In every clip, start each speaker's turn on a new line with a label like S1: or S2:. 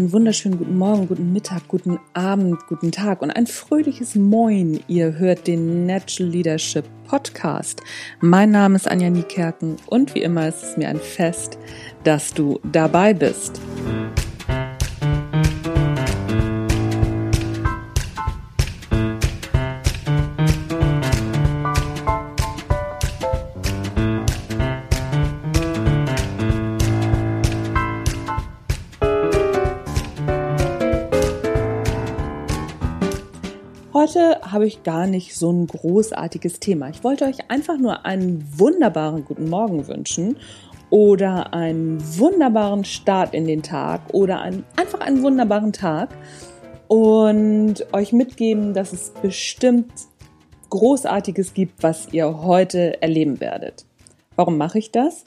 S1: einen wunderschönen guten Morgen, guten Mittag, guten Abend, guten Tag und ein fröhliches Moin. Ihr hört den Natural Leadership Podcast. Mein Name ist Anja Niekerken und wie immer ist es mir ein Fest, dass du dabei bist. Heute habe ich gar nicht so ein großartiges Thema. Ich wollte euch einfach nur einen wunderbaren guten Morgen wünschen oder einen wunderbaren Start in den Tag oder einen, einfach einen wunderbaren Tag und euch mitgeben, dass es bestimmt Großartiges gibt, was ihr heute erleben werdet. Warum mache ich das?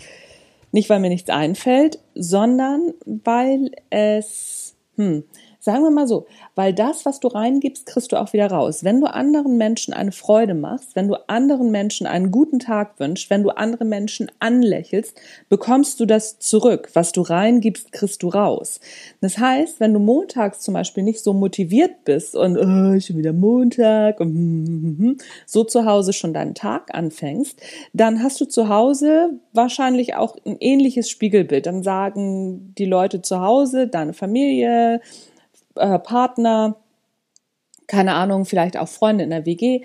S1: Nicht, weil mir nichts einfällt, sondern weil es, hm, Sagen wir mal so, weil das, was du reingibst, kriegst du auch wieder raus. Wenn du anderen Menschen eine Freude machst, wenn du anderen Menschen einen guten Tag wünschst, wenn du andere Menschen anlächelst, bekommst du das zurück. Was du reingibst, kriegst du raus. Das heißt, wenn du montags zum Beispiel nicht so motiviert bist und oh, schon wieder Montag und so zu Hause schon deinen Tag anfängst, dann hast du zu Hause wahrscheinlich auch ein ähnliches Spiegelbild. Dann sagen die Leute zu Hause, deine Familie, äh, Partner, keine Ahnung, vielleicht auch Freunde in der WG,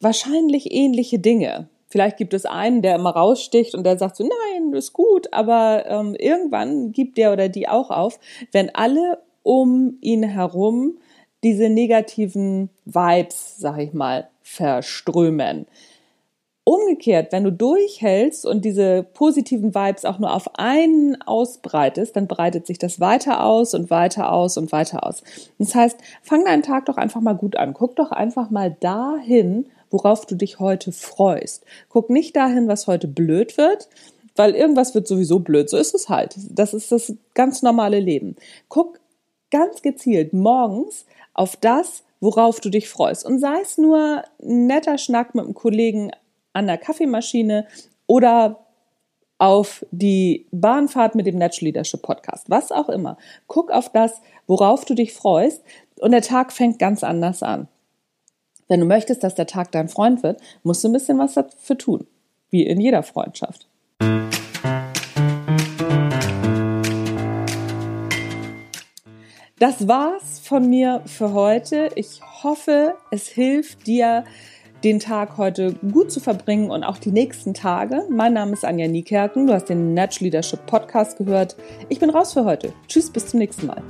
S1: wahrscheinlich ähnliche Dinge. Vielleicht gibt es einen, der immer raussticht und der sagt so, nein, ist gut, aber ähm, irgendwann gibt der oder die auch auf, wenn alle um ihn herum diese negativen Vibes, sag ich mal, verströmen. Umgekehrt, wenn du durchhältst und diese positiven Vibes auch nur auf einen ausbreitest, dann breitet sich das weiter aus und weiter aus und weiter aus. Das heißt, fang deinen Tag doch einfach mal gut an. Guck doch einfach mal dahin, worauf du dich heute freust. Guck nicht dahin, was heute blöd wird, weil irgendwas wird sowieso blöd. So ist es halt. Das ist das ganz normale Leben. Guck ganz gezielt morgens auf das, worauf du dich freust. Und sei es nur ein netter Schnack mit einem Kollegen an der Kaffeemaschine oder auf die Bahnfahrt mit dem Natural Leadership Podcast, was auch immer. Guck auf das, worauf du dich freust und der Tag fängt ganz anders an. Wenn du möchtest, dass der Tag dein Freund wird, musst du ein bisschen was dafür tun, wie in jeder Freundschaft. Das war's von mir für heute. Ich hoffe, es hilft dir, den Tag heute gut zu verbringen und auch die nächsten Tage. Mein Name ist Anja Niekerken. Du hast den Natural Leadership Podcast gehört. Ich bin raus für heute. Tschüss, bis zum nächsten Mal.